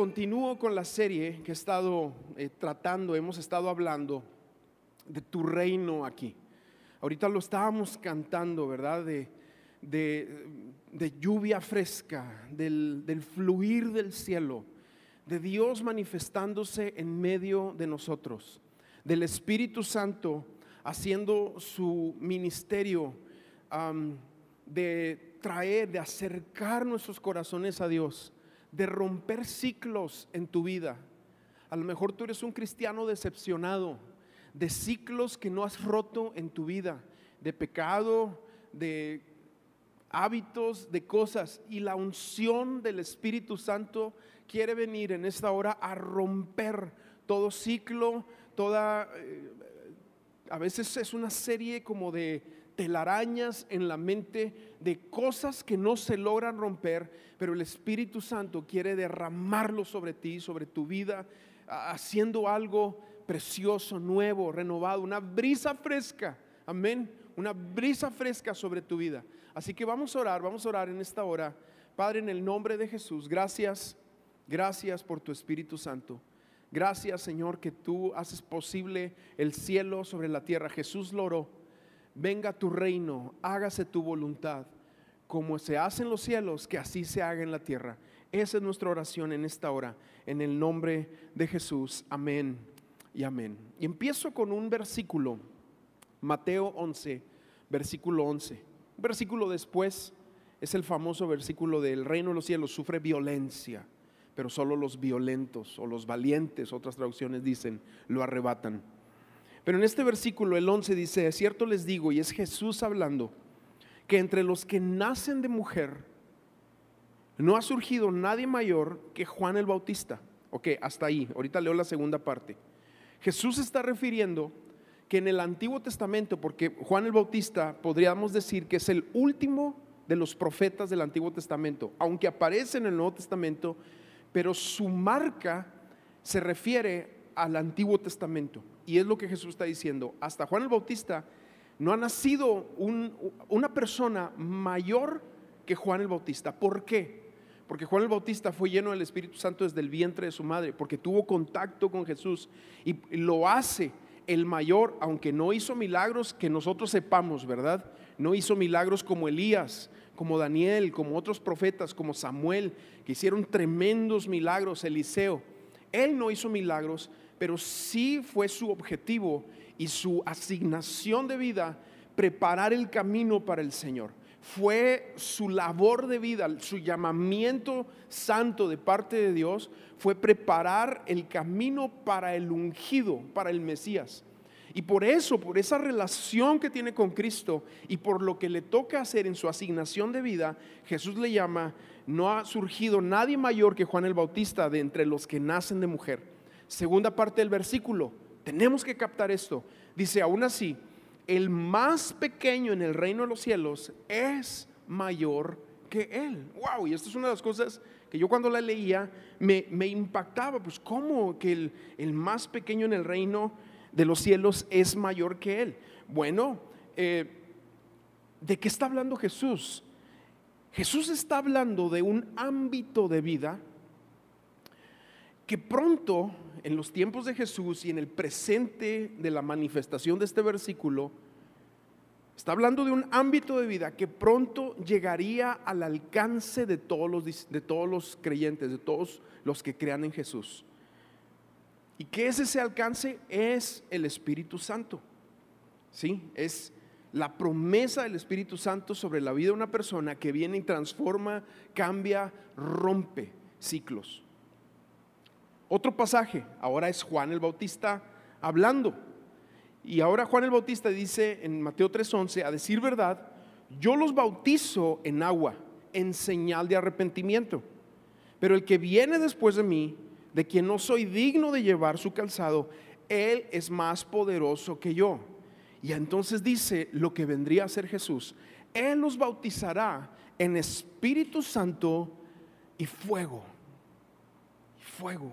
continúo con la serie que he estado eh, tratando, hemos estado hablando de tu reino aquí. Ahorita lo estábamos cantando, ¿verdad? De, de, lluvia fresca, del, del fluir del cielo, de Dios manifestándose en medio de nosotros, del Espíritu Santo haciendo su ministerio de traer, de acercar nuestros corazones a Dios, de romper ciclos en tu vida. A lo mejor tú eres un cristiano decepcionado, de ciclos que no has roto en tu vida, de pecado, de hábitos, de cosas. Y la unción del Espíritu Santo quiere venir en esta hora a romper todo ciclo, toda... Eh, a veces es una serie como de telarañas en la mente de cosas que no se logran romper, pero el Espíritu Santo quiere derramarlo sobre ti, sobre tu vida, haciendo algo precioso, nuevo, renovado, una brisa fresca. Amén. Una brisa fresca sobre tu vida. Así que vamos a orar, vamos a orar en esta hora. Padre, en el nombre de Jesús, gracias, gracias por tu Espíritu Santo. Gracias, Señor, que tú haces posible el cielo sobre la tierra. Jesús lo oró. Venga tu reino, hágase tu voluntad, como se hace en los cielos, que así se haga en la tierra. Esa es nuestra oración en esta hora, en el nombre de Jesús. Amén y amén. Y empiezo con un versículo, Mateo 11, versículo 11. Un versículo después es el famoso versículo del reino de los cielos, sufre violencia, pero solo los violentos o los valientes, otras traducciones dicen, lo arrebatan. Pero en este versículo, el 11 dice, cierto les digo, y es Jesús hablando, que entre los que nacen de mujer, no ha surgido nadie mayor que Juan el Bautista. Ok, hasta ahí, ahorita leo la segunda parte. Jesús está refiriendo que en el Antiguo Testamento, porque Juan el Bautista podríamos decir que es el último de los profetas del Antiguo Testamento, aunque aparece en el Nuevo Testamento, pero su marca se refiere al Antiguo Testamento. Y es lo que Jesús está diciendo. Hasta Juan el Bautista no ha nacido una persona mayor que Juan el Bautista. ¿Por qué? Porque Juan el Bautista fue lleno del Espíritu Santo desde el vientre de su madre, porque tuvo contacto con Jesús y lo hace el mayor, aunque no hizo milagros que nosotros sepamos, ¿verdad? No hizo milagros como Elías, como Daniel, como otros profetas, como Samuel, que hicieron tremendos milagros, Eliseo. Él no hizo milagros, pero sí fue su objetivo y su asignación de vida preparar el camino para el Señor fue su labor de vida, su llamamiento santo de parte de Dios, fue preparar el camino para el ungido, para el Mesías. Y por eso, por esa relación que tiene con Cristo y por lo que le toca hacer en su asignación de vida, Jesús le llama, no ha surgido nadie mayor que Juan el Bautista de entre los que nacen de mujer. Segunda parte del versículo, tenemos que captar esto. Dice, aún así, el más pequeño en el reino de los cielos es mayor que él. Wow, y esta es una de las cosas que yo cuando la leía me, impactaba, pues cómo que el, el, más pequeño en el reino de los cielos es mayor que él. Bueno, eh, ¿de qué está hablando Jesús? Jesús está hablando de un ámbito de vida que pronto, en los tiempos de Jesús y en el presente de la manifestación de este versículo, está hablando de un ámbito de vida que pronto llegaría al alcance de todos los, de todos los creyentes, de todos los que crean en Jesús. ¿Y qué es ese alcance? Es el Espíritu Santo. ¿Sí? Es la promesa del Espíritu Santo sobre la vida de una persona que viene y transforma, cambia, rompe ciclos. Otro pasaje, ahora es Juan el Bautista hablando. Y ahora Juan el Bautista dice en Mateo 3:11, a decir verdad, yo los bautizo en agua, en señal de arrepentimiento. Pero el que viene después de mí, de quien no soy digno de llevar su calzado, él es más poderoso que yo. Y entonces dice lo que vendría a ser Jesús. Él los bautizará en Espíritu Santo y fuego. fuego.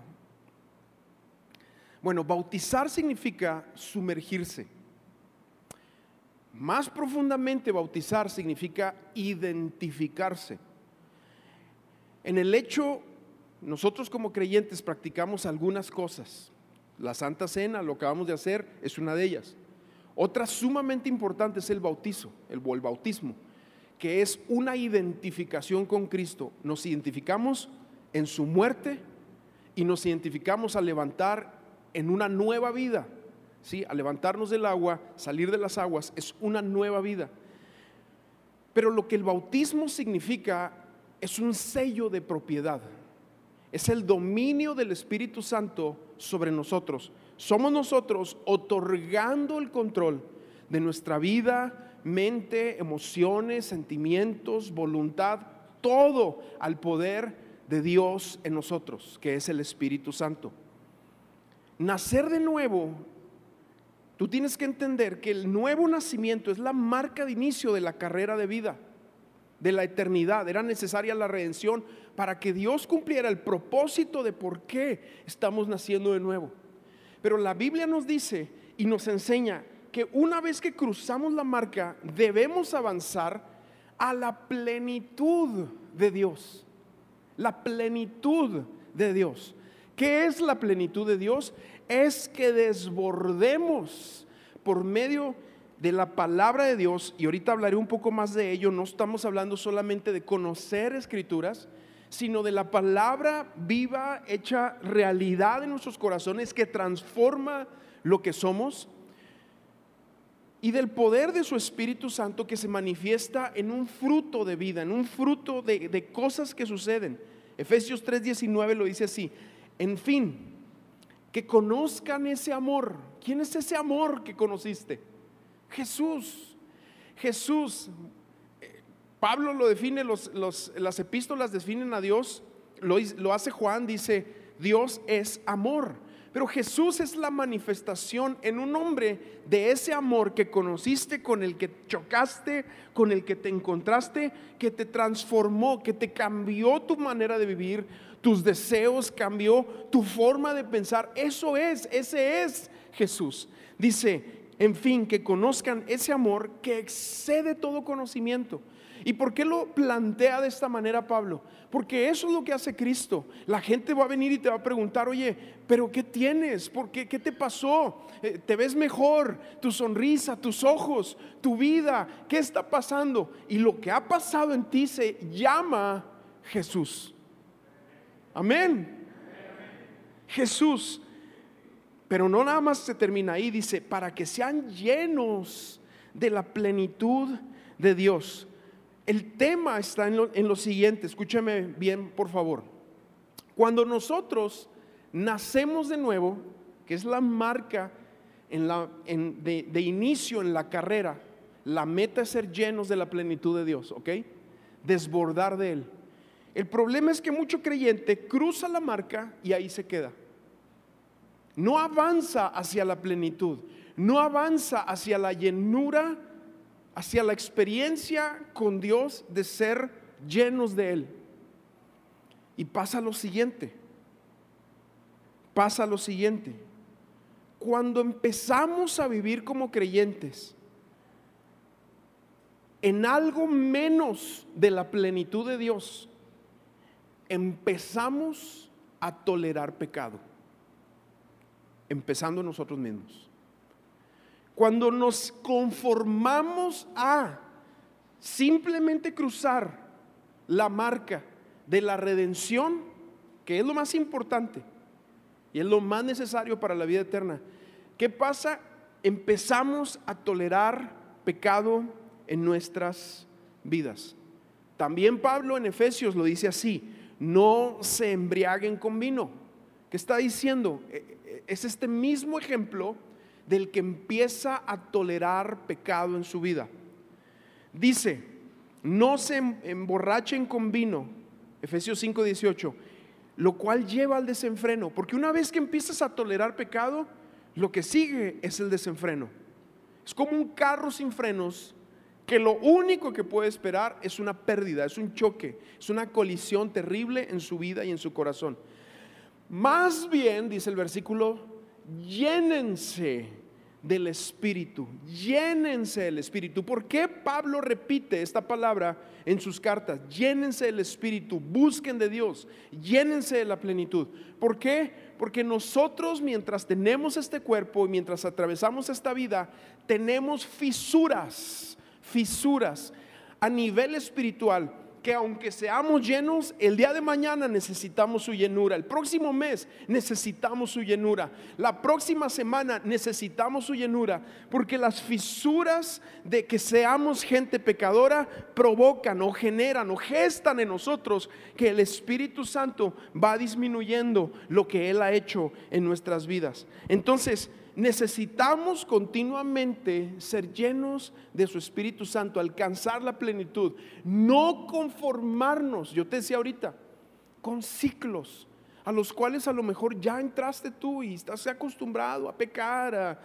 Bueno, bautizar significa sumergirse. Más profundamente, bautizar significa identificarse. En el hecho nosotros como creyentes practicamos algunas cosas. La Santa Cena, lo que acabamos de hacer, es una de ellas. Otra sumamente importante es el bautizo, el, el bautismo, que es una identificación con Cristo. Nos identificamos en su muerte y nos identificamos a levantar en una nueva vida. ¿sí? A levantarnos del agua, salir de las aguas, es una nueva vida. Pero lo que el bautismo significa es un sello de propiedad. Es el dominio del Espíritu Santo sobre nosotros. Somos nosotros otorgando el control de nuestra vida, mente, emociones, sentimientos, voluntad, todo al poder de Dios en nosotros, que es el Espíritu Santo. Nacer de nuevo, tú tienes que entender que el nuevo nacimiento es la marca de inicio de la carrera de vida, de la eternidad. Era necesaria la redención para que Dios cumpliera el propósito de por qué estamos naciendo de nuevo. Pero la Biblia nos dice y nos enseña que una vez que cruzamos la marca, debemos avanzar a la plenitud de Dios la plenitud de Dios. ¿Qué es la plenitud de Dios? Es que desbordemos por medio de la palabra de Dios, y ahorita hablaré un poco más de ello, no estamos hablando solamente de conocer escrituras, sino de la palabra viva, hecha realidad en nuestros corazones, que transforma lo que somos, y del poder de su Espíritu Santo que se manifiesta en un fruto de vida, en un fruto de, cosas que suceden. Efesios 3:19 lo dice así, en fin, que conozcan ese amor. ¿Quién es ese amor que conociste? Jesús. Jesús. Eh, Pablo lo define, los, las epístolas definen a Dios, lo, lo hace Juan, dice, Dios es amor. Pero Jesús es la manifestación en un hombre de ese amor que conociste, con el que chocaste, con el que te encontraste, que te transformó, que te cambió tu manera de vivir, tus deseos, cambió tu forma de pensar. Eso es, ese es Jesús. Dice, en fin, que conozcan ese amor que excede todo conocimiento. ¿Y por qué lo plantea de esta manera Pablo? Porque eso es lo que hace Cristo. La gente va a venir y te va a preguntar, oye, pero ¿qué tienes? ¿Por qué? ¿Qué te pasó? Eh, ¿Te ves mejor? Tu sonrisa, tus ojos, tu vida, ¿qué está pasando? Y lo que ha pasado en ti se llama Jesús. Amén. Jesús. Pero no nada más se termina ahí, dice, para que sean llenos de la plenitud de Dios. El tema está en lo, siguiente, escúchame bien por favor. Cuando nosotros nacemos de nuevo, que es la marca de, de, inicio en la carrera, la meta es ser llenos de la plenitud de Dios, ¿ok? Desbordar de Él. El problema es que mucho creyente cruza la marca y ahí se queda. No avanza hacia la plenitud, no avanza hacia la llenura hacia la experiencia con Dios de ser llenos de Él. Y pasa lo siguiente, pasa lo siguiente. Cuando empezamos a vivir como creyentes en algo menos de la plenitud de Dios, empezamos a tolerar pecado, empezando nosotros mismos. Cuando nos conformamos a simplemente cruzar la marca de la redención, que es lo más importante y es lo más necesario para la vida eterna, ¿qué pasa? Empezamos a tolerar pecado en nuestras vidas. También Pablo en Efesios lo dice así, no se embriaguen con vino. ¿Qué está diciendo? E, e, es este mismo ejemplo del que empieza a tolerar pecado en su vida. Dice, no se em-, emborrachen con vino, Efesios 5:18, lo cual lleva al desenfreno, porque una vez que empiezas a tolerar pecado, lo que sigue es el desenfreno. Es como un carro sin frenos que lo único que puede esperar es una pérdida, es un choque, es una colisión terrible en su vida y en su corazón. Más bien, dice el versículo llénense del Espíritu. Llénense del Espíritu. ¿Por qué Pablo repite esta palabra en sus cartas? Llénense del Espíritu, busquen de Dios, llénense de la plenitud. ¿Por qué? Porque nosotros mientras tenemos este cuerpo y mientras atravesamos esta vida, tenemos fisuras, fisuras a nivel espiritual que aunque seamos llenos, el día de mañana necesitamos su llenura, el próximo mes necesitamos su llenura, la próxima semana necesitamos su llenura, porque las fisuras de que seamos gente pecadora provocan o generan o gestan en nosotros que el Espíritu Santo va disminuyendo lo que Él ha hecho en nuestras vidas. Entonces, necesitamos continuamente ser llenos de su Espíritu Santo, alcanzar la plenitud, no conformarnos, yo te decía ahorita, con ciclos a los cuales a lo mejor ya entraste tú y estás acostumbrado a pecar,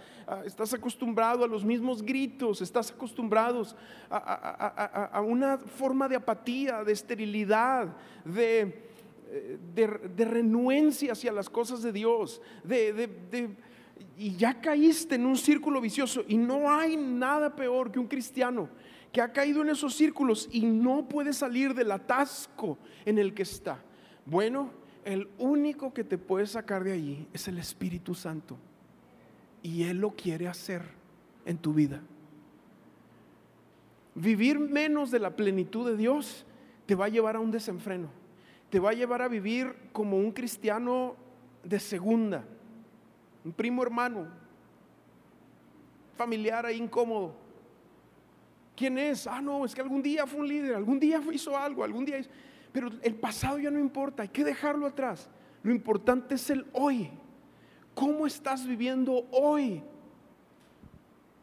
estás acostumbrado a los mismos gritos, estás acostumbrado a, una forma de apatía, de esterilidad, de, eh, de, renuencia hacia las cosas de Dios, de y ya caíste en un círculo vicioso y no hay nada peor que un cristiano que ha caído en esos círculos y no puede salir del atasco en el que está. Bueno, el único que te puede sacar de allí es el Espíritu Santo y Él lo quiere hacer en tu vida. Vivir menos de la plenitud de Dios te va a llevar a un desenfreno, te va a llevar a vivir como un cristiano de segunda un primo hermano, familiar ahí incómodo. ¿Quién es? Ah, no, es que algún día fue un líder, algún día hizo algo, algún día. Pero el pasado ya no importa, hay que dejarlo atrás. Lo importante es el hoy. ¿Cómo estás viviendo hoy?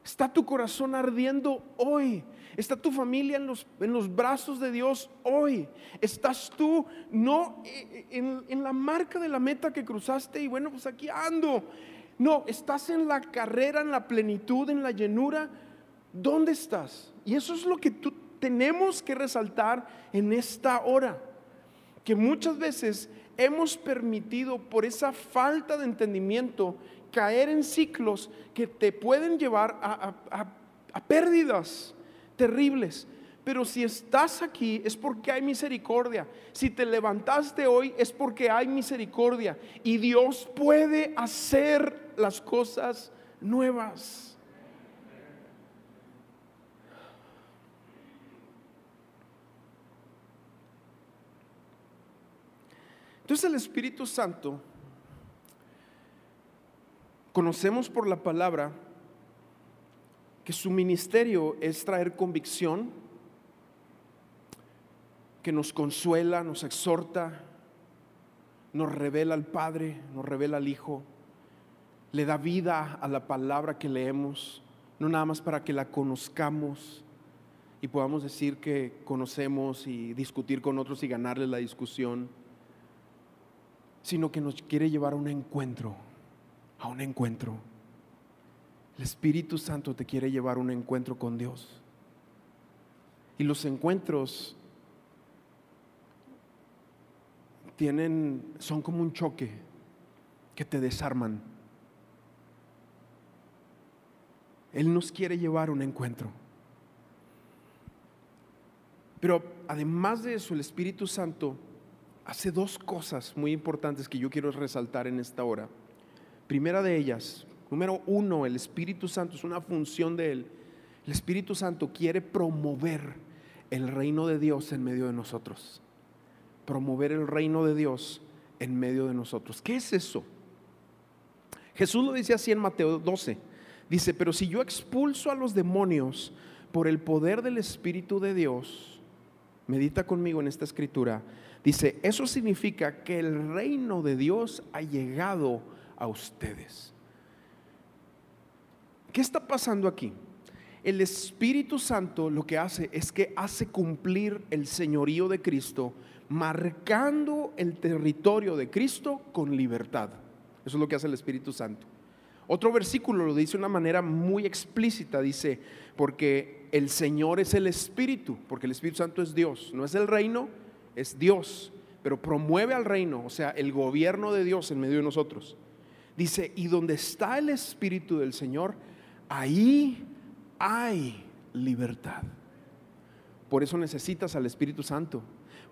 ¿Está tu corazón ardiendo hoy? ¿Está tu familia en los, en los brazos de Dios hoy? ¿Estás tú no eh, en, en la marca de la meta que cruzaste y bueno, pues aquí ando? No, estás en la carrera, en la plenitud, en la llenura. ¿Dónde estás? Y eso es lo que tenemos que resaltar en esta hora. Que muchas veces hemos permitido por esa falta de entendimiento caer en ciclos que te pueden llevar a pérdidas terribles. Pero si estás aquí es porque hay misericordia. Si te levantaste hoy es porque hay misericordia. Y Dios puede hacer las cosas nuevas. Entonces el Espíritu Santo, conocemos por la palabra que su ministerio es traer convicción, que nos consuela, nos exhorta, nos revela al Padre, nos revela al Hijo, le da vida a la palabra que leemos, no nada más para que la conozcamos y podamos decir que conocemos y discutir con otros y ganarle la discusión, sino que nos quiere llevar a un encuentro, a un encuentro. El Espíritu Santo te quiere llevar a un encuentro con Dios. Y los encuentros tienen, son como un choque que te desarman. Él nos quiere llevar a un encuentro. Pero además de eso, el Espíritu Santo hace dos cosas muy importantes que yo quiero resaltar en esta hora. Primera de ellas, número uno, el Espíritu Santo es una función de Él. El Espíritu Santo quiere promover el reino de Dios en medio de nosotros promover el reino de Dios en medio de nosotros. ¿Qué es eso? Jesús lo dice así en Mateo 12. Dice, pero si yo expulso a los demonios por el poder del Espíritu de Dios, medita conmigo en esta escritura, dice, eso significa que el reino de Dios ha llegado a ustedes. ¿Qué está pasando aquí? El Espíritu Santo lo que hace es que hace cumplir el señorío de Cristo marcando el territorio de Cristo con libertad. Eso es lo que hace el Espíritu Santo. Otro versículo lo dice de una manera muy explícita, dice, porque el Señor es el Espíritu, porque el Espíritu Santo es Dios, no es el reino, es Dios, pero promueve al reino, o sea, el gobierno de Dios en medio de nosotros. Dice, y donde está el Espíritu del Señor, ahí hay libertad. Por eso necesitas al Espíritu Santo.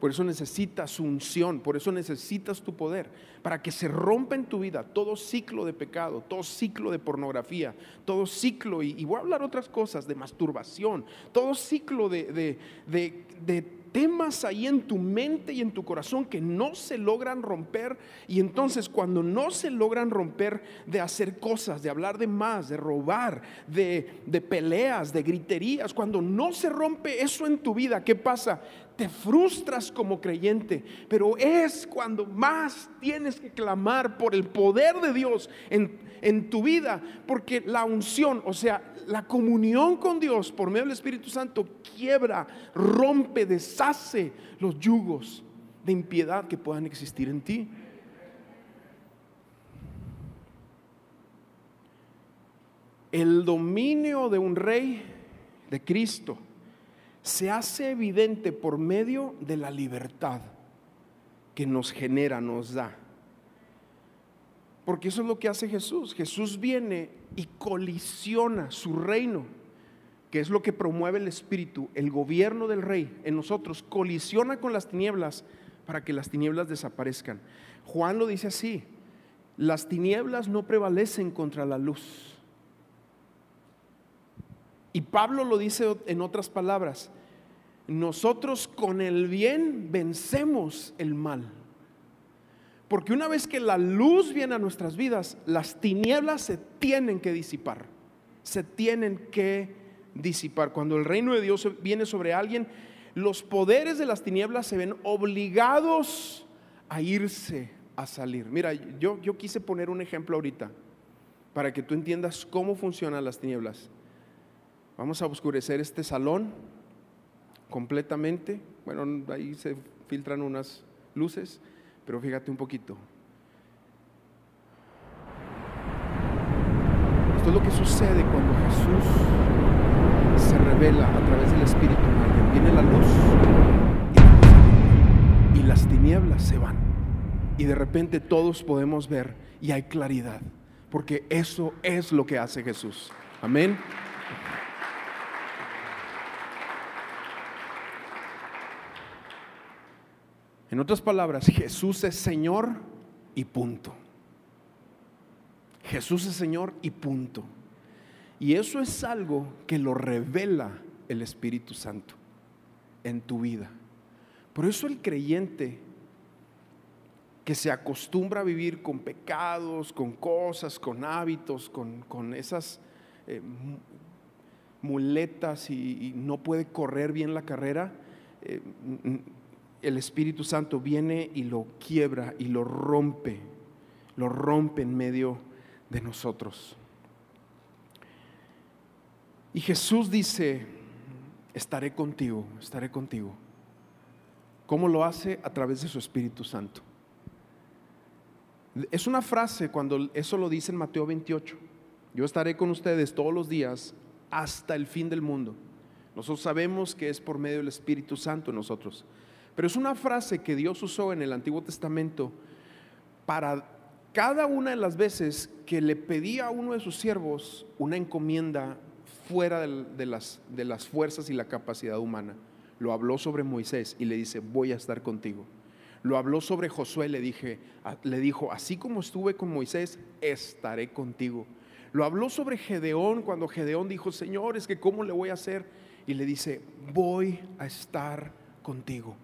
Por eso necesitas unción, por eso necesitas tu poder, para que se rompa en tu vida todo ciclo de pecado, todo ciclo de pornografía, todo ciclo, y, voy a hablar otras cosas, de masturbación, todo ciclo de, de, de, de temas ahí en tu mente y en tu corazón que no se logran romper. Y entonces cuando no se logran romper de hacer cosas, de hablar de más, de robar, de, de peleas, de griterías, cuando no se rompe eso en tu vida, ¿qué pasa? Te frustras como creyente, pero es cuando más tienes que clamar por el poder de Dios en, en, tu vida, porque la unción, o sea, la comunión con Dios por medio del Espíritu Santo quiebra, rompe, deshace los yugos de impiedad que puedan existir en ti. El dominio de un rey de Cristo se hace evidente por medio de la libertad que nos genera, nos da. Porque eso es lo que hace Jesús. Jesús viene y colisiona su reino, que es lo que promueve el Espíritu, el gobierno del Rey en nosotros, colisiona con las tinieblas para que las tinieblas desaparezcan. Juan lo dice así, las tinieblas no prevalecen contra la luz. Y Pablo lo dice en otras palabras, nosotros con el bien vencemos el mal. Porque una vez que la luz viene a nuestras vidas, las tinieblas se tienen que disipar. Se tienen que disipar. Cuando el reino de Dios viene sobre alguien, los poderes de las tinieblas se ven obligados a irse, a salir. Mira, yo, yo quise poner un ejemplo ahorita para que tú entiendas cómo funcionan las tinieblas. Vamos a oscurecer este salón completamente. Bueno, ahí se filtran unas luces, pero fíjate un poquito. Esto es lo que sucede cuando Jesús se revela a través del Espíritu. Viene la luz y las tinieblas se van. Y de repente todos podemos ver y hay claridad, porque eso es lo que hace Jesús. Amén. En otras palabras, Jesús es Señor y punto. Jesús es Señor y punto. Y eso es algo que lo revela el Espíritu Santo en tu vida. Por eso el creyente que se acostumbra a vivir con pecados, con cosas, con hábitos, con, esas eh, muletas y, no puede correr bien la carrera, eh, el Espíritu Santo viene y lo quiebra y lo rompe, lo rompe en medio de nosotros. Y Jesús dice, estaré contigo, estaré contigo. ¿Cómo lo hace? A través de su Espíritu Santo. Es una frase cuando eso lo dice en Mateo 28. Yo estaré con ustedes todos los días hasta el fin del mundo. Nosotros sabemos que es por medio del Espíritu Santo en nosotros. Pero es una frase que Dios usó en el Antiguo Testamento para cada una de las veces que le pedía a uno de sus siervos una encomienda fuera de las, de las fuerzas y la capacidad humana. Lo habló sobre Moisés y le dice, voy a estar contigo. Lo habló sobre Josué, le, dije, le dijo, así como estuve con Moisés, estaré contigo. Lo habló sobre Gedeón cuando Gedeón dijo, Señor, es que ¿cómo le voy a hacer? Y le dice, voy a estar contigo.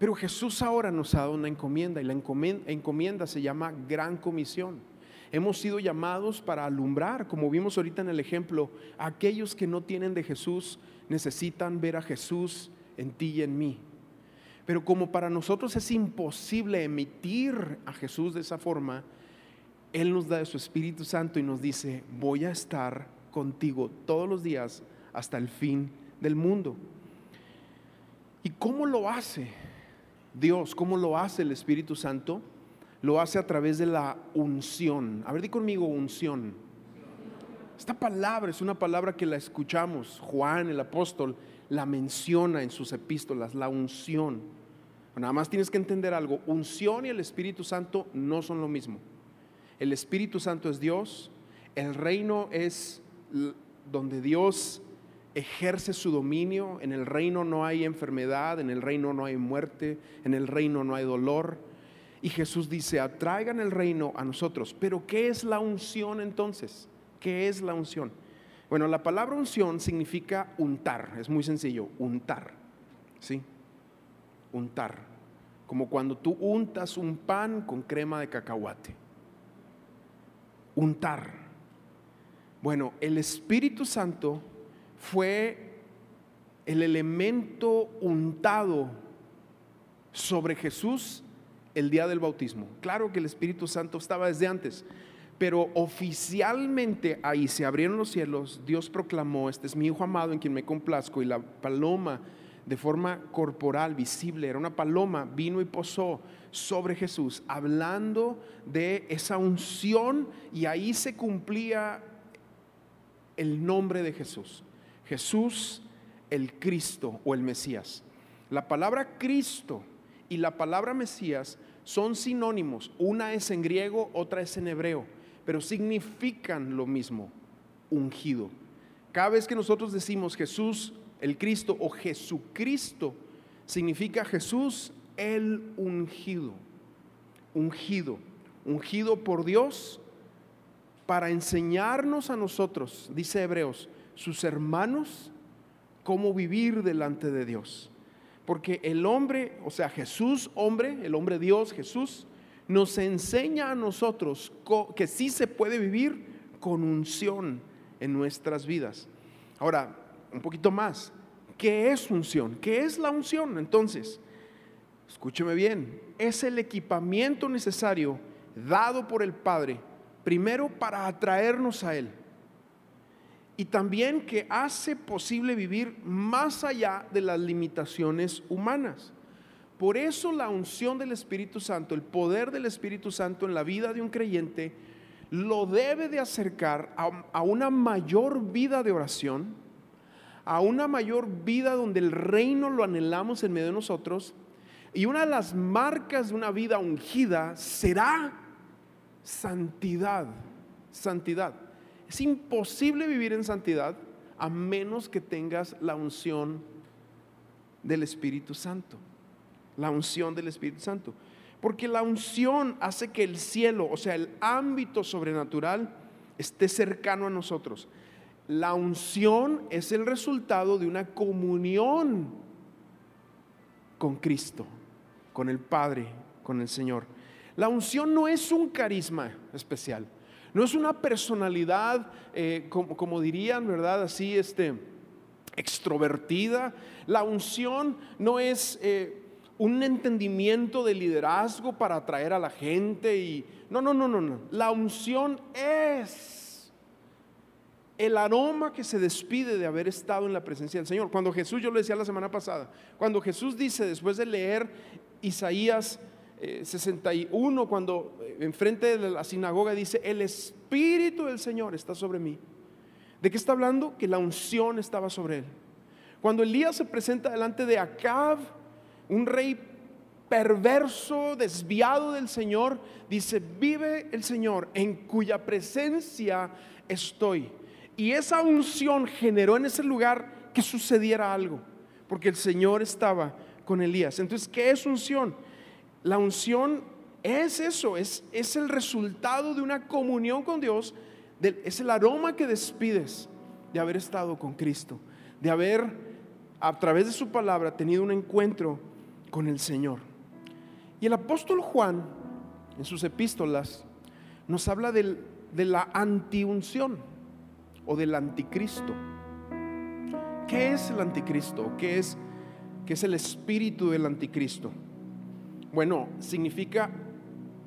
Pero Jesús ahora nos ha dado una encomienda y la encomienda, se llama gran comisión. Hemos sido llamados para alumbrar, como vimos ahorita en el ejemplo, aquellos que no tienen de Jesús necesitan ver a Jesús en ti y en mí. Pero como para nosotros es imposible emitir a Jesús de esa forma, Él nos da de su Espíritu Santo y nos dice, voy a estar contigo todos los días hasta el fin del mundo. ¿Y cómo lo hace? Dios, ¿cómo lo hace el Espíritu Santo? Lo hace a través de la unción. A ver, di conmigo unción. Esta palabra es una palabra que la escuchamos. Juan, el apóstol, la menciona en sus epístolas, la unción. Nada más tienes que entender algo. Unción y el Espíritu Santo no son lo mismo. El Espíritu Santo es Dios, el reino es donde Dios ejerce su dominio, en el reino no hay enfermedad, en el reino no hay muerte, en el reino no hay dolor. Y Jesús dice, atraigan el reino a nosotros. Pero ¿qué es la unción entonces? ¿Qué es la unción? Bueno, la palabra unción significa untar, es muy sencillo, untar. ¿Sí? Untar. Como cuando tú untas un pan con crema de cacahuate. Untar. Bueno, el Espíritu Santo fue el elemento untado sobre Jesús el día del bautismo. Claro que el Espíritu Santo estaba desde antes, pero oficialmente ahí se abrieron los cielos, Dios proclamó, este es mi Hijo amado en quien me complazco, y la paloma de forma corporal, visible, era una paloma, vino y posó sobre Jesús, hablando de esa unción, y ahí se cumplía el nombre de Jesús. Jesús el Cristo o el Mesías. La palabra Cristo y la palabra Mesías son sinónimos. Una es en griego, otra es en hebreo, pero significan lo mismo, ungido. Cada vez que nosotros decimos Jesús el Cristo o Jesucristo, significa Jesús el ungido. Ungido. Ungido por Dios para enseñarnos a nosotros, dice Hebreos, sus hermanos cómo vivir delante de Dios. Porque el hombre, o sea, Jesús, hombre, el hombre Dios, Jesús, nos enseña a nosotros que sí se puede vivir con unción en nuestras vidas. Ahora, un poquito más, ¿qué es unción? ¿Qué es la unción? Entonces, escúcheme bien, es el equipamiento necesario dado por el Padre, primero para atraernos a Él y también que hace posible vivir más allá de las limitaciones humanas. Por eso la unción del Espíritu Santo, el poder del Espíritu Santo en la vida de un creyente, lo debe de acercar a, una mayor vida de oración, a una mayor vida donde el reino lo anhelamos en medio de nosotros. Y una de las marcas de una vida ungida será santidad, santidad. Es imposible vivir en santidad a menos que tengas la unción del Espíritu Santo. La unción del Espíritu Santo. Porque la unción hace que el cielo, o sea, el ámbito sobrenatural, esté cercano a nosotros. La unción es el resultado de una comunión con Cristo, con el Padre, con el Señor. La unción no es un carisma especial. No es una personalidad, eh, como, dirían, ¿verdad? Así, este, extrovertida. La unción no es eh, un entendimiento de liderazgo para atraer a la gente y... No, no, no, no, no. La unción es el aroma que se despide de haber estado en la presencia del Señor. Cuando Jesús, yo lo decía la semana pasada, cuando Jesús dice, después de leer Isaías 61, eh, cuando eh, enfrente de la sinagoga dice, el Espíritu del Señor está sobre mí. ¿De qué está hablando? Que la unción estaba sobre él. Cuando Elías se presenta delante de Acab, un rey perverso, desviado del Señor, dice, vive el Señor en cuya presencia estoy. Y esa unción generó en ese lugar que sucediera algo, porque el Señor estaba con Elías. Entonces, ¿qué es unción? La unción es eso, es, es el resultado de una comunión con Dios, es el aroma que despides de haber estado con Cristo, de haber a través de su palabra tenido un encuentro con el Señor. Y el apóstol Juan, en sus epístolas, nos habla de la antiunción o del anticristo. ¿Qué es el anticristo? ¿Qué es, qué es el espíritu del anticristo? Bueno, significa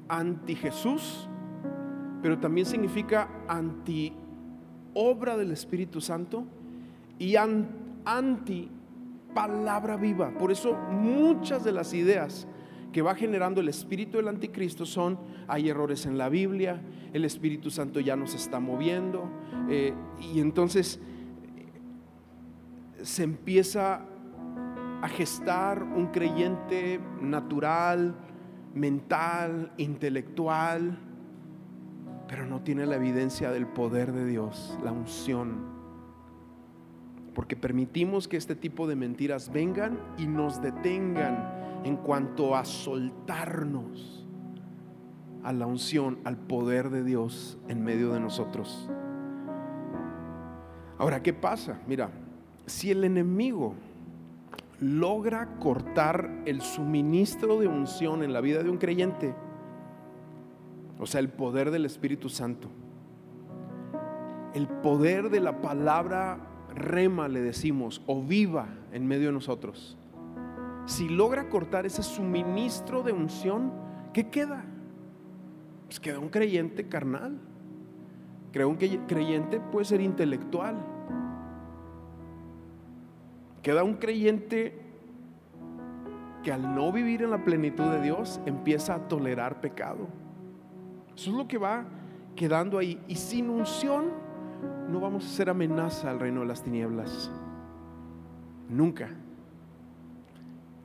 anti Jesús, pero también significa anti obra del Espíritu Santo y anti palabra viva. Por eso muchas de las ideas que va generando el espíritu del anticristo son, hay errores en la Biblia, el Espíritu Santo ya nos está moviendo, eh, y entonces se empieza a gestar un creyente natural, mental, intelectual, pero no tiene la evidencia del poder de Dios, la unción. Porque permitimos que este tipo de mentiras vengan y nos detengan en cuanto a soltarnos a la unción, al poder de Dios en medio de nosotros. Ahora, ¿qué pasa? Mira, si el enemigo logra cortar el suministro de unción en la vida de un creyente, o sea, el poder del Espíritu Santo, el poder de la palabra rema, le decimos, o viva en medio de nosotros. Si logra cortar ese suministro de unción, ¿qué queda? Pues queda un creyente carnal. Creo un creyente puede ser intelectual. Queda un creyente que al no vivir en la plenitud de Dios empieza a tolerar pecado. Eso es lo que va quedando ahí. Y sin unción no vamos a ser amenaza al reino de las tinieblas. Nunca.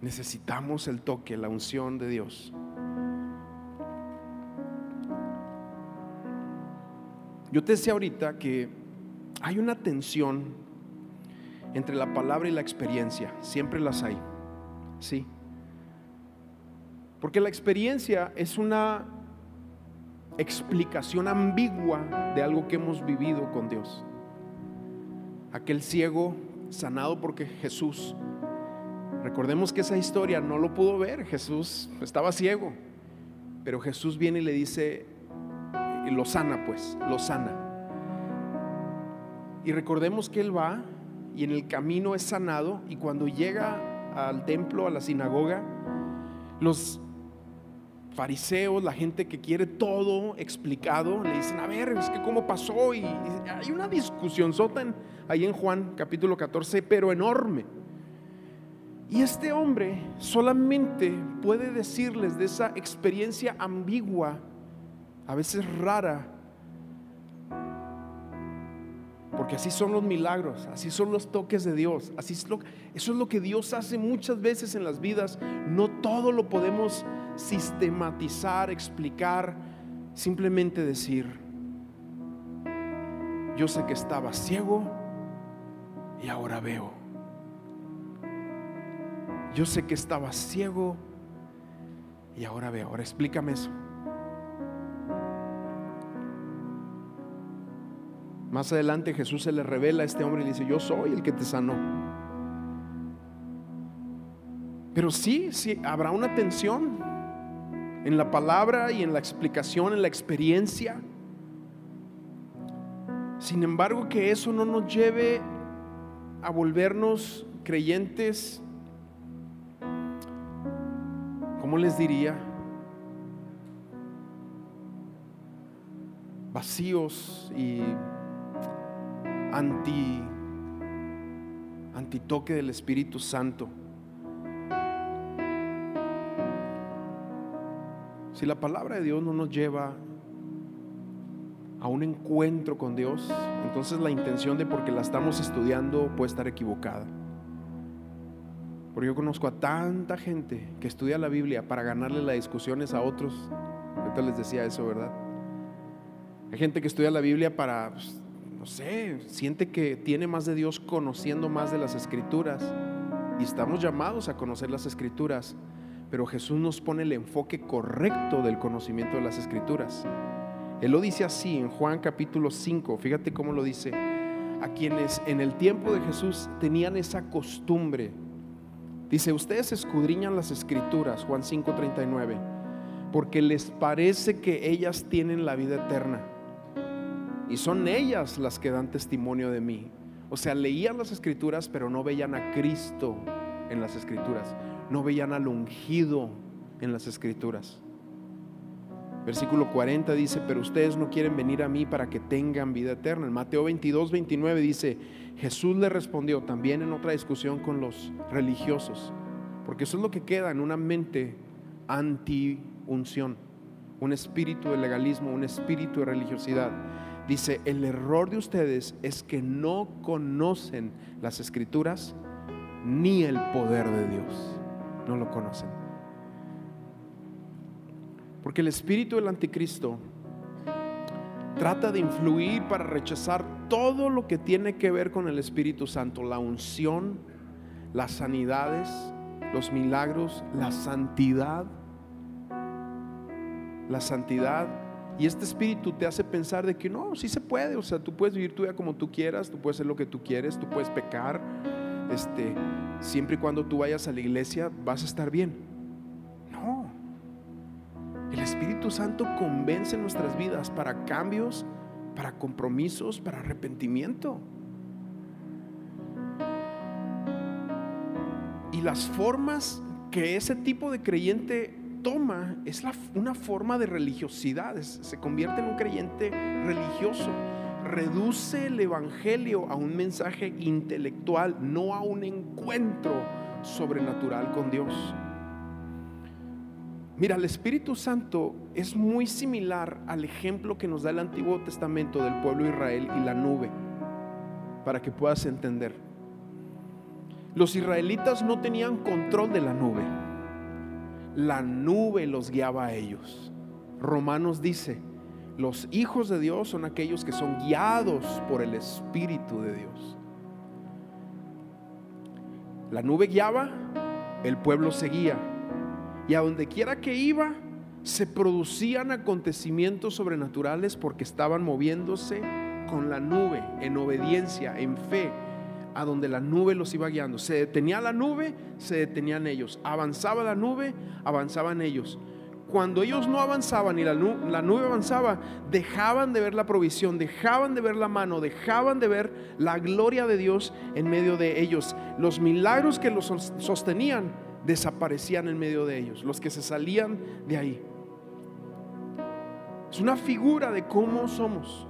Necesitamos el toque, la unción de Dios. Yo te decía ahorita que hay una tensión entre la palabra y la experiencia. Siempre las hay. Sí. Porque la experiencia es una explicación ambigua de algo que hemos vivido con Dios. Aquel ciego sanado porque Jesús, recordemos que esa historia no lo pudo ver, Jesús estaba ciego, pero Jesús viene y le dice, lo sana pues, lo sana. Y recordemos que él va y en el camino es sanado y cuando llega al templo, a la sinagoga, los fariseos, la gente que quiere todo explicado, le dicen, a ver, es que cómo pasó. Y, hay una discusión sota ahí en Juan capítulo 14, pero enorme. Y este hombre solamente puede decirles de esa experiencia ambigua, a veces rara, porque así son los milagros, así son los toques de Dios, así es lo, eso es lo que Dios hace muchas veces en las vidas. No todo lo podemos sistematizar, explicar, simplemente decir, yo sé que estaba ciego y ahora veo. Yo sé que estaba ciego y ahora veo. Ahora explícame eso. Más adelante Jesús se le revela a este hombre y le dice, yo soy el que te sanó. Pero sí, sí, habrá una tensión en la palabra y en la explicación, en la experiencia. Sin embargo, que eso no nos lleve a volvernos creyentes, ¿cómo les diría? Vacíos y anti, antitoque del Espíritu Santo. Si la palabra de Dios no nos lleva a un encuentro con Dios, entonces la intención de porque la estamos estudiando puede estar equivocada. Porque yo conozco a tanta gente que estudia la Biblia para ganarle las discusiones a otros. Ahorita les decía eso, ¿verdad? Hay gente que estudia la Biblia para, pues, no sé, siente que tiene más de Dios conociendo más de las escrituras. Y estamos llamados a conocer las escrituras pero Jesús nos pone el enfoque correcto del conocimiento de las escrituras. Él lo dice así en Juan capítulo 5, fíjate cómo lo dice, a quienes en el tiempo de Jesús tenían esa costumbre. Dice, ustedes escudriñan las escrituras, Juan 5:39, porque les parece que ellas tienen la vida eterna. Y son ellas las que dan testimonio de mí. O sea, leían las escrituras, pero no veían a Cristo en las escrituras no veían al ungido en las escrituras. Versículo 40 dice, pero ustedes no quieren venir a mí para que tengan vida eterna. En Mateo 22, 29 dice, Jesús le respondió también en otra discusión con los religiosos, porque eso es lo que queda en una mente anti-unción, un espíritu de legalismo, un espíritu de religiosidad. Dice, el error de ustedes es que no conocen las escrituras ni el poder de Dios no lo conocen. Porque el espíritu del anticristo Trata de influir para rechazar todo lo que tiene que ver con el Espíritu Santo, la unción, las sanidades, los milagros, la santidad. La santidad. Y este espíritu te hace pensar de que no, sí se puede. O sea, tú puedes vivir tu vida como tú quieras, tú puedes hacer lo que tú quieres, tú puedes pecar. Este, siempre y cuando tú vayas a la iglesia vas a estar bien. No. El Espíritu Santo convence nuestras vidas para cambios, para compromisos, para arrepentimiento. Y las formas que ese tipo de creyente toma es una forma de religiosidad, se convierte en un creyente religioso. Reduce el Evangelio a un mensaje intelectual, no a un encuentro sobrenatural con Dios. Mira, el Espíritu Santo es muy similar al ejemplo que nos da el Antiguo Testamento del pueblo de Israel y la nube, para que puedas entender. Los israelitas no tenían control de la nube. La nube los guiaba a ellos. Romanos dice, los hijos de Dios son aquellos que son guiados por el Espíritu de Dios. La nube guiaba, el pueblo seguía. Y a donde quiera que iba, se producían acontecimientos sobrenaturales porque estaban moviéndose con la nube, en obediencia, en fe, a donde la nube los iba guiando. Se detenía la nube, se detenían ellos. Avanzaba la nube, avanzaban ellos. Cuando ellos no avanzaban y la nube, la nube avanzaba, dejaban de ver la provisión, dejaban de ver la mano, dejaban de ver la gloria de Dios en medio de ellos. Los milagros que los sostenían desaparecían en medio de ellos, los que se salían de ahí. Es una figura de cómo somos,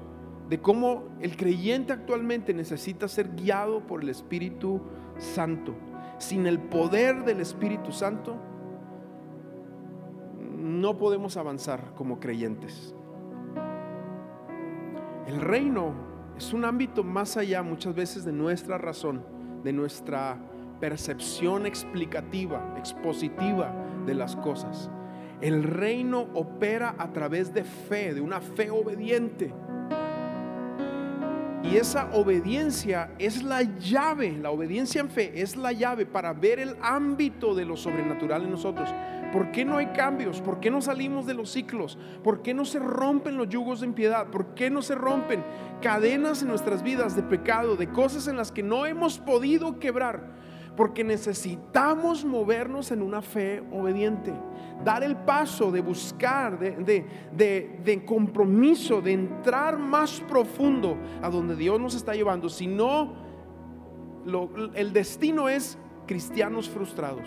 de cómo el creyente actualmente necesita ser guiado por el Espíritu Santo. Sin el poder del Espíritu Santo, no podemos avanzar como creyentes. El reino es un ámbito más allá muchas veces de nuestra razón, de nuestra percepción explicativa, expositiva de las cosas. El reino opera a través de fe, de una fe obediente. Y esa obediencia es la llave, la obediencia en fe es la llave para ver el ámbito de lo sobrenatural en nosotros. ¿Por qué no hay cambios? ¿Por qué no salimos de los ciclos? ¿Por qué no se rompen los yugos de impiedad? ¿Por qué no se rompen cadenas en nuestras vidas de pecado, de cosas en las que no hemos podido quebrar? Porque necesitamos movernos en una fe obediente. Dar el paso de buscar, de, compromiso, de entrar más profundo a donde Dios nos está llevando. Si no, el destino es cristianos frustrados.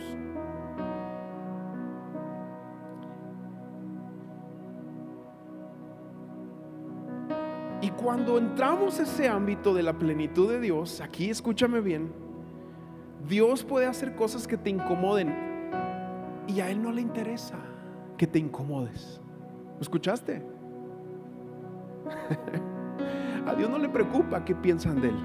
Y cuando entramos a ese ámbito de la plenitud de Dios, aquí escúchame bien, Dios puede hacer cosas que te incomoden y a Él no le interesa que te incomodes. ¿Lo escuchaste? a Dios no le preocupa qué piensan de Él.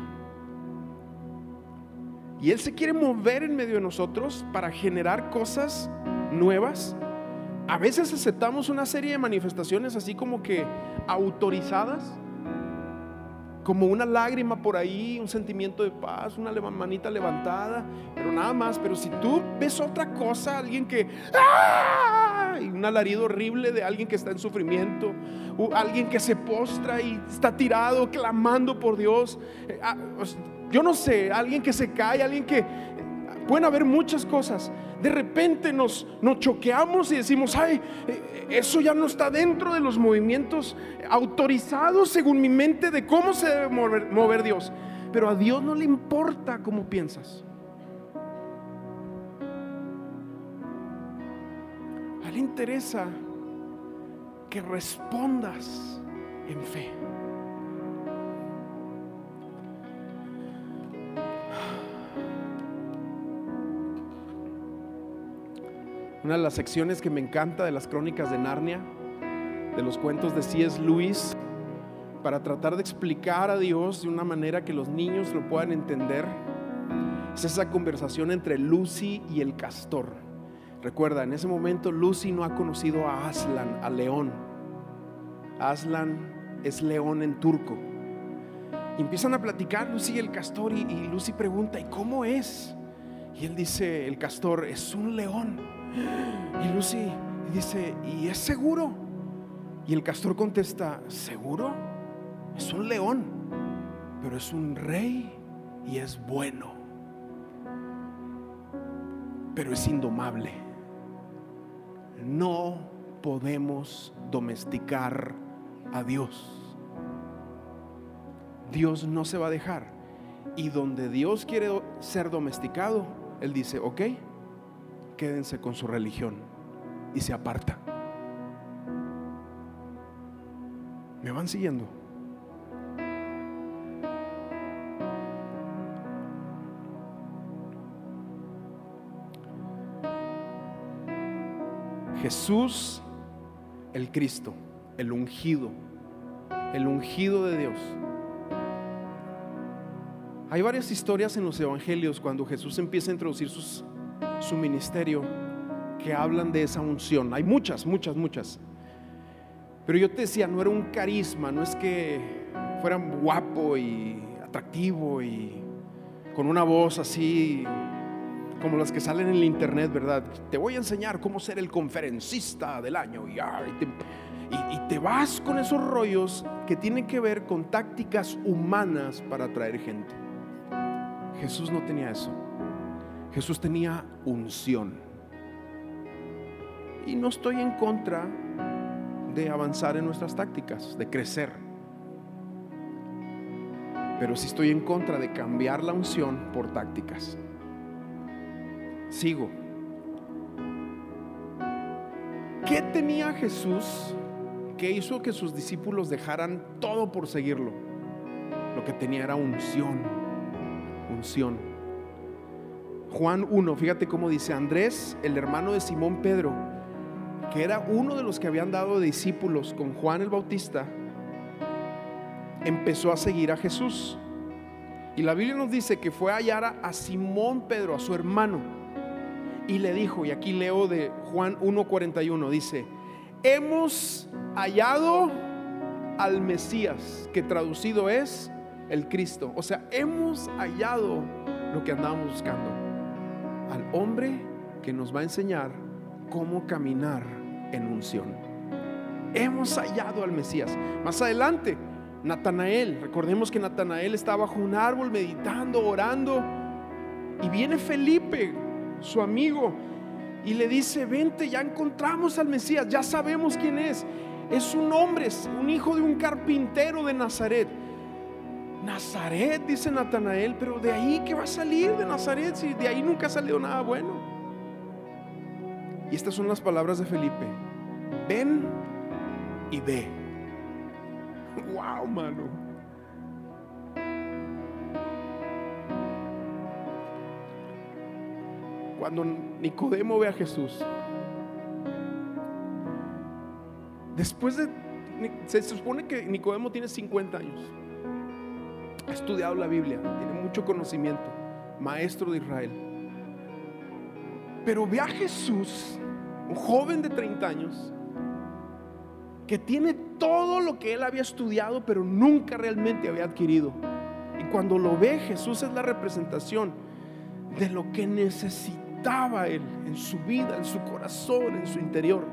Y Él se quiere mover en medio de nosotros para generar cosas nuevas. A veces aceptamos una serie de manifestaciones así como que autorizadas como una lágrima por ahí, un sentimiento de paz, una manita levantada, pero nada más. Pero si tú ves otra cosa, alguien que, ¡ah! y un alarido horrible de alguien que está en sufrimiento, alguien que se postra y está tirado clamando por Dios, eh, ah, yo no sé, alguien que se cae, alguien que pueden haber muchas cosas. De repente nos, nos choqueamos y decimos, ay, eh, eso ya no está dentro de los movimientos autorizados según mi mente de cómo se debe mover, mover Dios. Pero a Dios no le importa cómo piensas. A él le interesa que respondas en fe. Una de las secciones que me encanta de las crónicas de Narnia, de los cuentos de C.S. Lewis, para tratar de explicar a Dios de una manera que los niños lo puedan entender, es esa conversación entre Lucy y el castor. Recuerda, en ese momento Lucy no ha conocido a Aslan, a León. Aslan es león en turco. Y empiezan a platicar Lucy y el castor y, y Lucy pregunta, ¿y cómo es? Y él dice, el castor, es un león. Y Lucy dice, ¿y es seguro? Y el castor contesta, ¿seguro? Es un león, pero es un rey y es bueno. Pero es indomable. No podemos domesticar a Dios. Dios no se va a dejar. Y donde Dios quiere ser domesticado, Él dice, ok, quédense con su religión. Y se aparta. ¿Me van siguiendo? Jesús, el Cristo, el ungido, el ungido de Dios. Hay varias historias en los evangelios cuando Jesús empieza a introducir su ministerio que hablan de esa unción. Hay muchas, muchas, muchas. Pero yo te decía, no era un carisma, no es que fuera guapo y atractivo y con una voz así como las que salen en el internet, ¿verdad? Te voy a enseñar cómo ser el conferencista del año y, te, y te vas con esos rollos que tienen que ver con tácticas humanas para atraer gente. Jesús no tenía eso. Jesús tenía unción. Y no estoy en contra de avanzar en nuestras tácticas, de crecer. Pero sí estoy en contra de cambiar la unción por tácticas. Sigo. ¿Qué tenía Jesús que hizo que sus discípulos dejaran todo por seguirlo? Lo que tenía era unción. Unción. Juan 1, fíjate cómo dice Andrés, el hermano de Simón Pedro, que era uno de los que habían dado discípulos con Juan el Bautista, empezó a seguir a Jesús. Y la Biblia nos dice que fue a hallar a Simón Pedro, a su hermano, y le dijo, y aquí leo de Juan 1.41, dice, hemos hallado al Mesías, que traducido es el Cristo. O sea, hemos hallado lo que andábamos buscando, al hombre que nos va a enseñar cómo caminar en unción. Hemos hallado al Mesías. Más adelante, Natanael, recordemos que Natanael estaba bajo un árbol meditando, orando, y viene Felipe, su amigo, y le dice, vente, ya encontramos al Mesías, ya sabemos quién es. Es un hombre, es un hijo de un carpintero de Nazaret. Nazaret, dice Natanael, pero de ahí que va a salir de Nazaret si de ahí nunca ha salido nada bueno. Y estas son las palabras de Felipe. Ven y ve. Wow, mano. Cuando Nicodemo ve a Jesús, después de, se supone que Nicodemo tiene 50 años, ha estudiado la Biblia, tiene mucho conocimiento, maestro de Israel. Pero ve a Jesús, un joven de 30 años, que tiene todo lo que él había estudiado, pero nunca realmente había adquirido. Y cuando lo ve, Jesús es la representación de lo que necesitaba él en su vida, en su corazón, en su interior.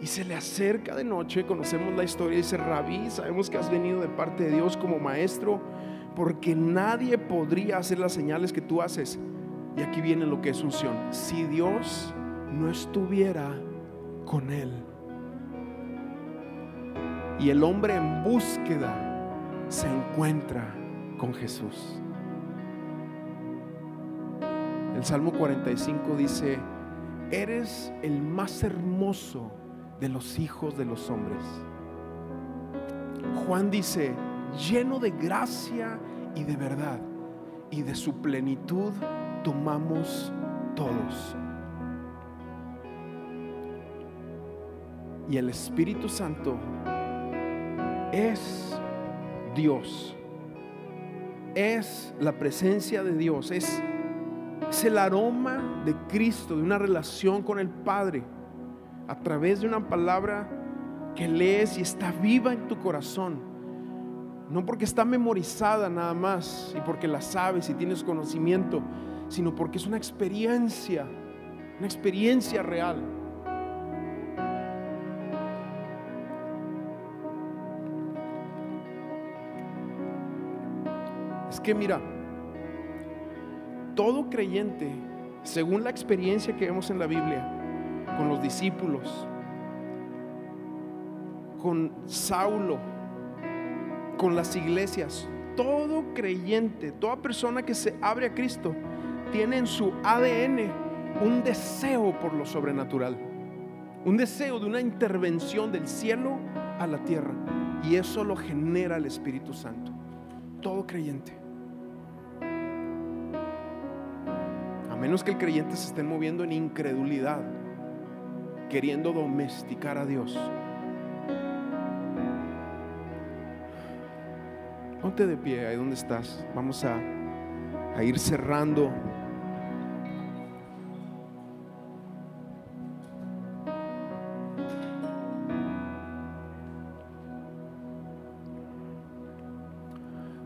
Y se le acerca de noche, conocemos la historia, dice, Rabí, sabemos que has venido de parte de Dios como maestro, porque nadie podría hacer las señales que tú haces. Y aquí viene lo que es unción. Si Dios no estuviera con él. Y el hombre en búsqueda se encuentra con Jesús. El Salmo 45 dice, eres el más hermoso de los hijos de los hombres. Juan dice, lleno de gracia y de verdad, y de su plenitud tomamos todos. Y el Espíritu Santo es Dios, es la presencia de Dios, es, es el aroma de Cristo, de una relación con el Padre, a través de una palabra que lees y está viva en tu corazón. No porque está memorizada nada más y porque la sabes y tienes conocimiento, sino porque es una experiencia, una experiencia real. Es que mira, todo creyente, según la experiencia que vemos en la Biblia, con los discípulos, con Saulo, con las iglesias, todo creyente, toda persona que se abre a Cristo, tiene en su ADN un deseo por lo sobrenatural, un deseo de una intervención del cielo a la tierra. Y eso lo genera el Espíritu Santo. Todo creyente. A menos que el creyente se esté moviendo en incredulidad, queriendo domesticar a Dios. Ponte de pie ahí donde estás. Vamos a, a ir cerrando.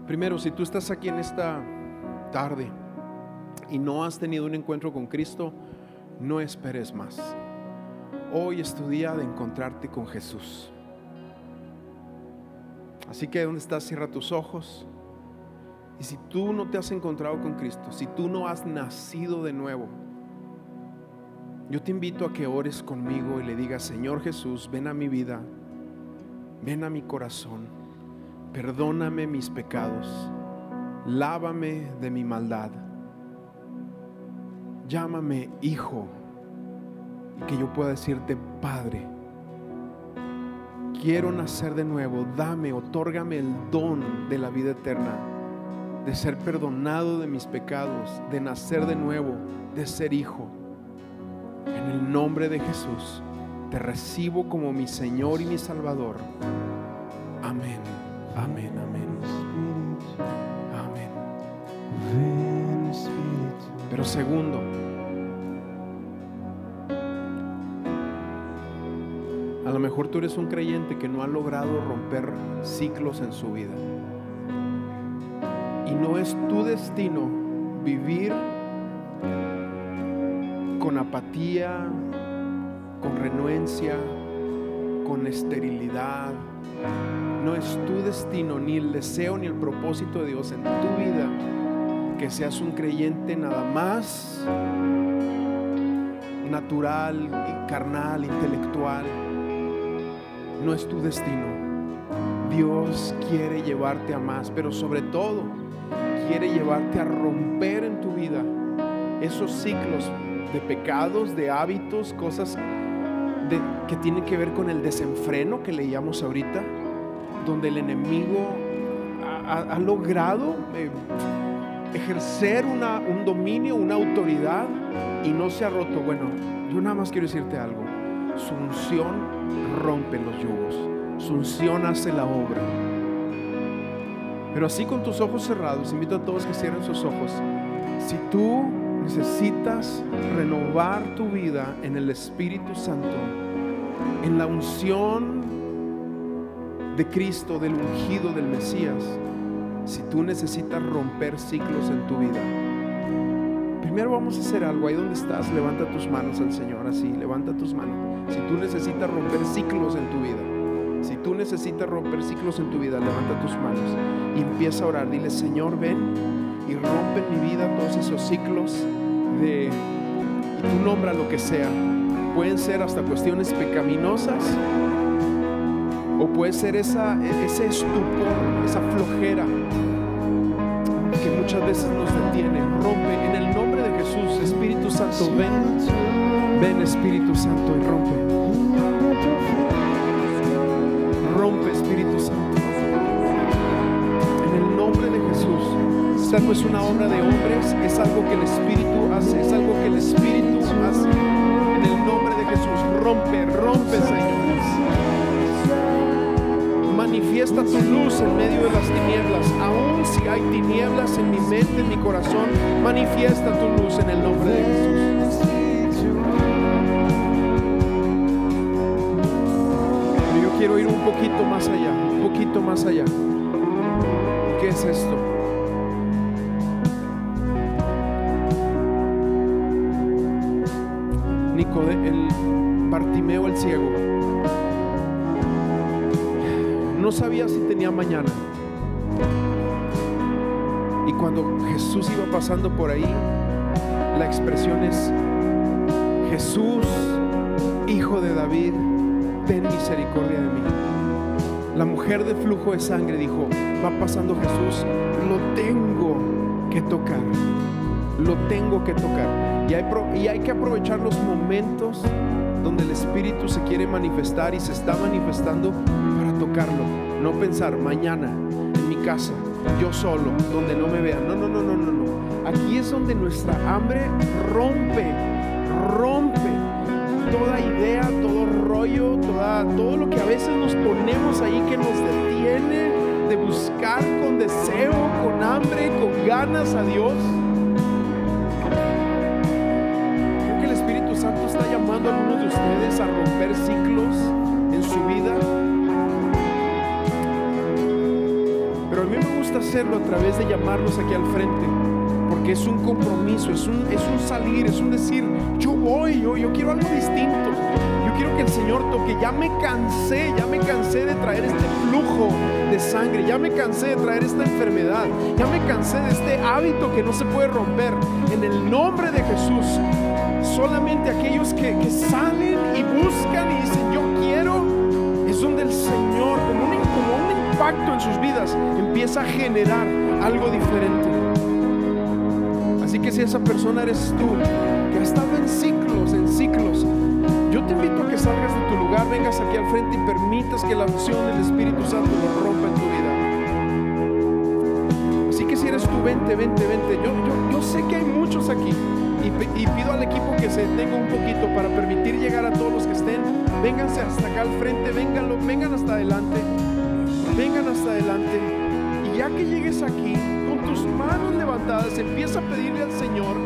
Primero, si tú estás aquí en esta tarde y no has tenido un encuentro con Cristo, no esperes más. Hoy es tu día de encontrarte con Jesús. Así que donde estás, cierra tus ojos. Y si tú no te has encontrado con Cristo, si tú no has nacido de nuevo, yo te invito a que ores conmigo y le digas, Señor Jesús, ven a mi vida, ven a mi corazón perdóname mis pecados, lávame de mi maldad, llámame hijo, y que yo pueda decirte Padre. Quiero nacer de nuevo, dame, otórgame el don de la vida eterna, de ser perdonado de mis pecados, de nacer de nuevo, de ser hijo. En el nombre de Jesús, te recibo como mi Señor y mi Salvador. Amén. Amén, amén. Amén. Pero segundo, mejor tú eres un creyente que no ha logrado romper ciclos en su vida. Y no es tu destino vivir con apatía, con renuencia, con esterilidad, no es tu destino, ni el deseo, ni el propósito de Dios en tu vida que seas un creyente nada más natural, carnal, intelectual. No es tu destino. Dios quiere llevarte a más, pero sobre todo quiere llevarte a romper en tu vida esos ciclos de pecados, de hábitos, cosas que tienen que ver con el desenfreno que leíamos ahorita donde el enemigo ha, logrado eh, ejercer un dominio, una autoridad y no se ha roto. Bueno, yo nada más quiero decirte algo. Su unción rompe los yugos. Su unción hace la obra. Pero así con tus ojos cerrados, invito a todos que cierren sus ojos. Si tú necesitas renovar tu vida en el Espíritu Santo, en la unción de Cristo, del ungido del Mesías, si tú necesitas romper ciclos en tu vida, primero vamos a hacer algo. Ahí donde estás, levanta tus manos al Señor, así, levanta tus manos. Si tú necesitas romper ciclos en tu vida, si tú necesitas romper ciclos en tu vida, levanta tus manos y empieza a orar. Dile, Señor, ven y rompe en mi vida todos esos ciclos de... Y tú nombra lo que sea. Pueden ser hasta cuestiones pecaminosas o puede ser esa, ese estupor, esa flojera que muchas veces nos detiene. Rompe en el Jesús, Espíritu Santo, ven, ven Espíritu Santo y rompe. Rompe Espíritu Santo. En el nombre de Jesús. Esta no es una obra de hombres, es algo que el Espíritu hace, es algo que el Espíritu hace. En el nombre de Jesús, rompe, rompe, Señor manifiesta tu luz en medio de las tinieblas. Aun si hay tinieblas en mi mente, en mi corazón, manifiesta tu luz en el nombre de Jesús. quiero ir un poquito más allá, un poquito más allá. ¿Qué es esto? Nicodemo, el Bartimeo el ciego, no sabía si tenía mañana. Y cuando Jesús iba pasando por ahí, la expresión es, Jesús, hijo de David, ten misericordia de mí. La mujer de flujo de sangre dijo, va pasando Jesús, lo tengo que tocar, lo tengo que tocar. Y hay, y hay que aprovechar los momentos donde el Espíritu se quiere manifestar y se está manifestando tocarlo. No pensar mañana en mi casa, yo solo, donde no me vean. No, no, no, no, no, no. Aquí es donde nuestra hambre rompe, rompe toda idea, todo rollo, toda, todo lo que a veces nos ponemos ahí que nos detiene de buscar con deseo, con hambre, con ganas a Dios. Hacerlo a través de llamarlos aquí al frente porque es un compromiso, es un, es un salir, es un decir, yo voy, yo, yo quiero algo distinto. Yo quiero que el Señor toque. Ya me cansé, ya me cansé de traer este flujo de sangre, ya me cansé de traer esta enfermedad, ya me cansé de este hábito que no se puede romper. En el nombre de Jesús, solamente aquellos que, que salen y buscan y dicen, yo quiero, es donde el Señor, como un impacto en sus vidas, empieza a generar algo diferente. Así que si esa persona eres tú, que ha estado en ciclos, en ciclos, yo te invito a que salgas de tu lugar, vengas aquí al frente y permitas que la unción del Espíritu Santo lo rompa en tu vida. Así que si eres tú, vente, vente, vente. Yo, yo, yo sé que hay muchos aquí y, pido al equipo que se detenga un poquito para permitir llegar a todos los que estén. Vénganse hasta acá al frente, vengan, vengan hasta adelante, vengan hasta adelante. Y ya que llegues aquí, tus manos levantadas, empieza a pedirle al Señor,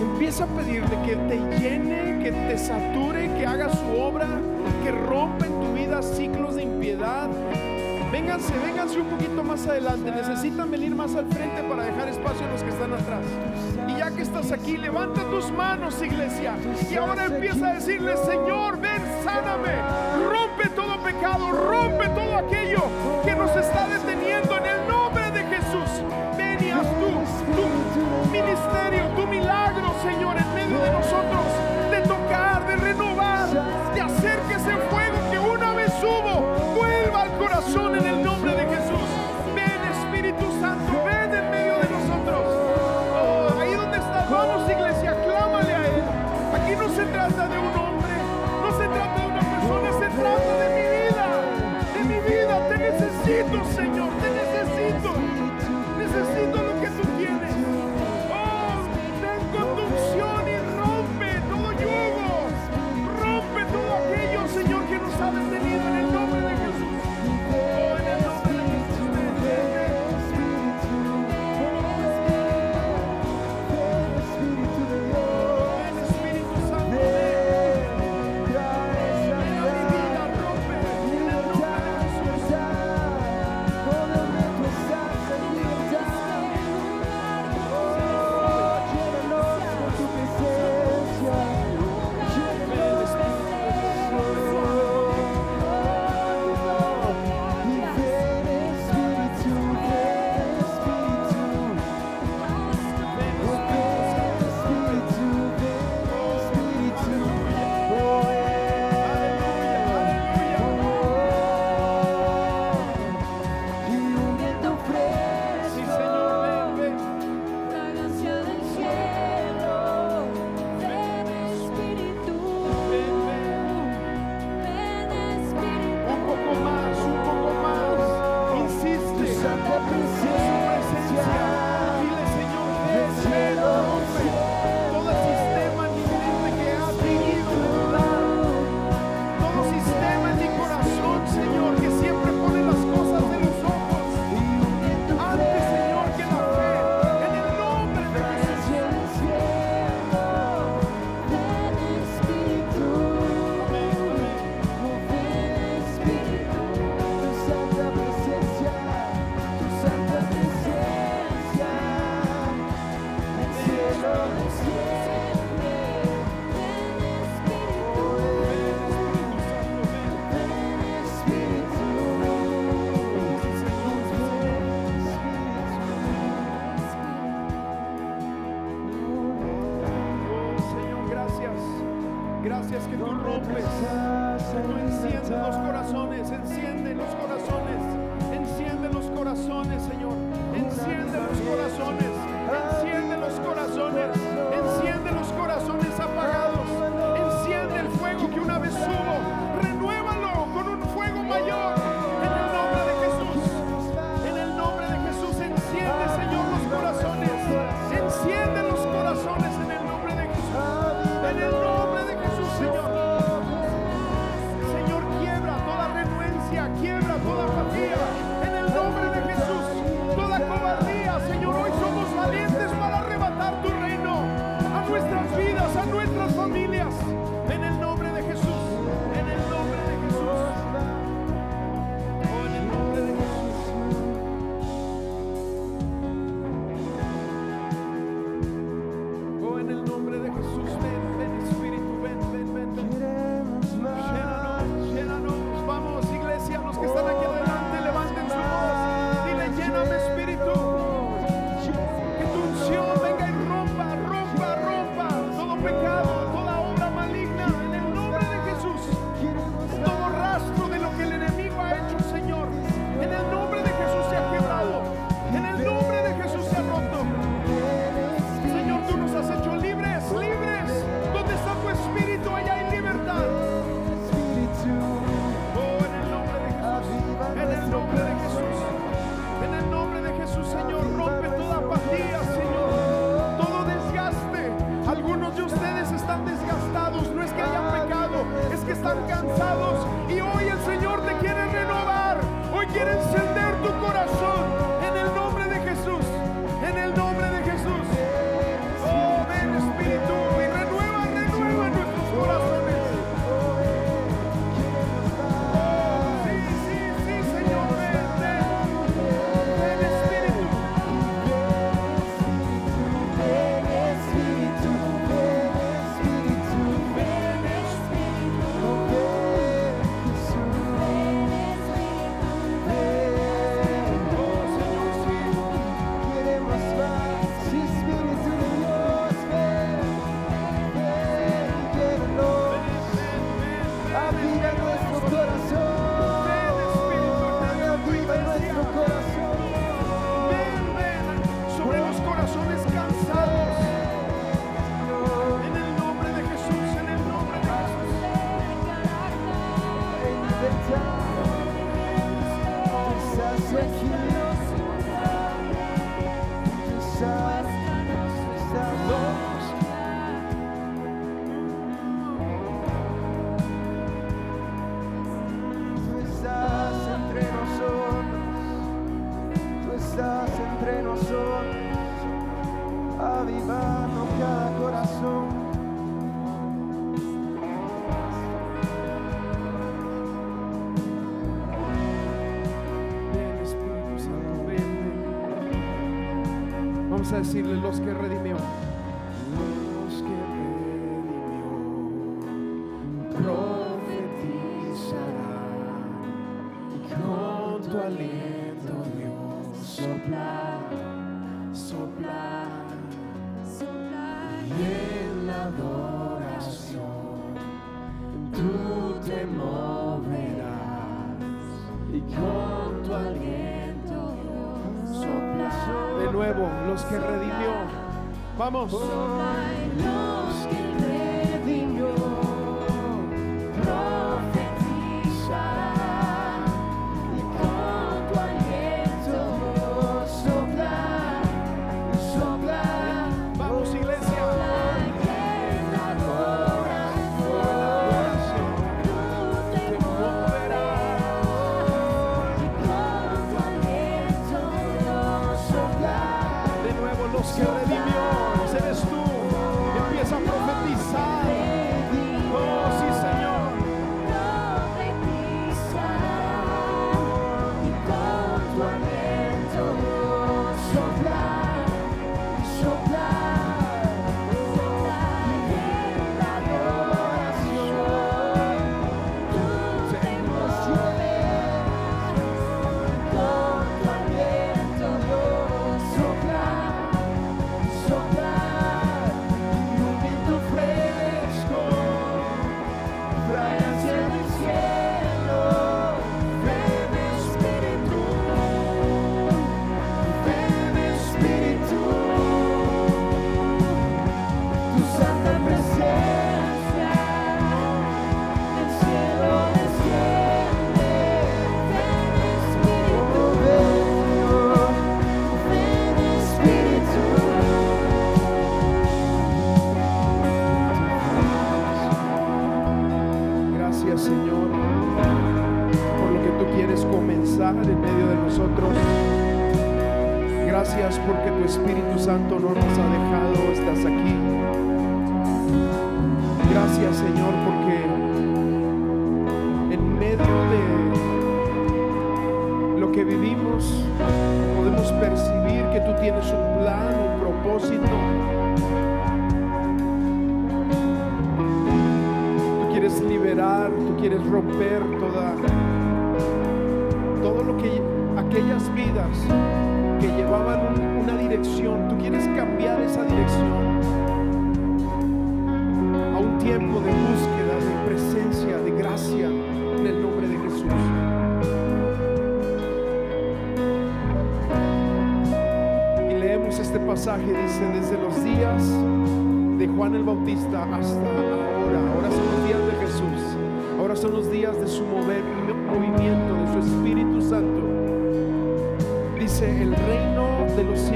empieza a pedirle que te llene, que te sature, que haga su obra, que rompa en tu vida ciclos de impiedad. Vénganse, vénganse un poquito más adelante. Necesitan venir más al frente para dejar espacio a los que están atrás. Y ya que estás aquí, levanta tus manos, iglesia. Y ahora empieza a decirle, Señor, ven, sáname. Rompe pecado, rompe todo aquello que nos está deteniendo to no place. decirle los que redimió. Los que redimió. Vamos. Oh,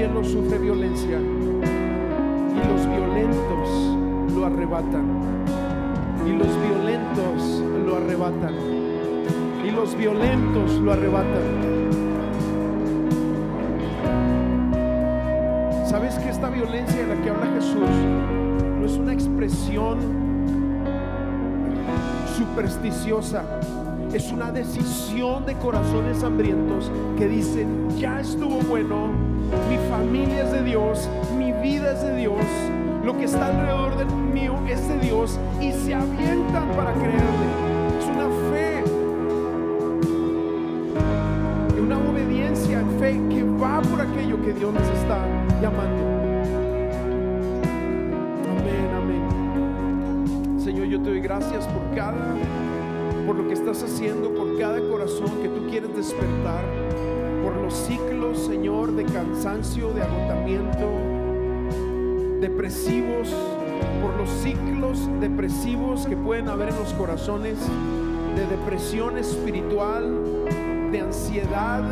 cielos sufre violencia y los violentos lo arrebatan. Y los violentos lo arrebatan. Y los violentos lo arrebatan. ¿Sabes que esta violencia de la que habla Jesús no es una expresión supersticiosa? Es una decisión de corazones hambrientos que dicen, ya estuvo bueno, mi familia es de Dios, mi vida es de Dios, lo que está alrededor de mío es de Dios y se avientan para creerle. Es una fe, una obediencia en fe que va por aquello que Dios nos está llamando. Amén, amén. Señor, yo te doy gracias por cada, estás haciendo, por cada corazón que tú quieres despertar, por los ciclos, Señor, de cansancio, de agotamiento, depresivos, por los ciclos depresivos que pueden haber en los corazones, de depresión espiritual, de ansiedad,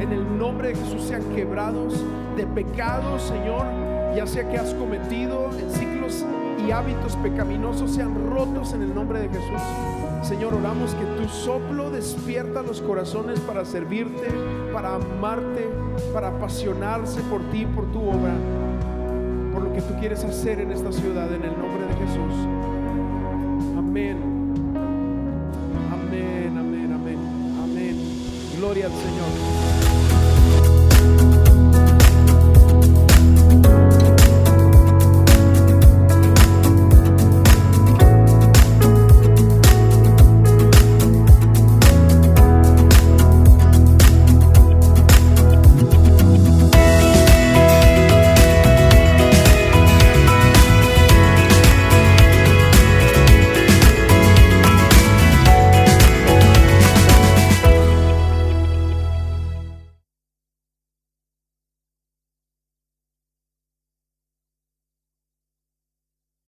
en el nombre de Jesús sean quebrados, de pecados, Señor, ya sea que has cometido en ciclos y hábitos pecaminosos sean rotos en el nombre de Jesús. Señor, oramos que tu soplo despierta los corazones para servirte, para amarte, para apasionarse por ti, por tu obra, por lo que tú quieres hacer en esta ciudad, en el nombre de Jesús. Amén. Amén, amén, amén, amén. Gloria al Señor.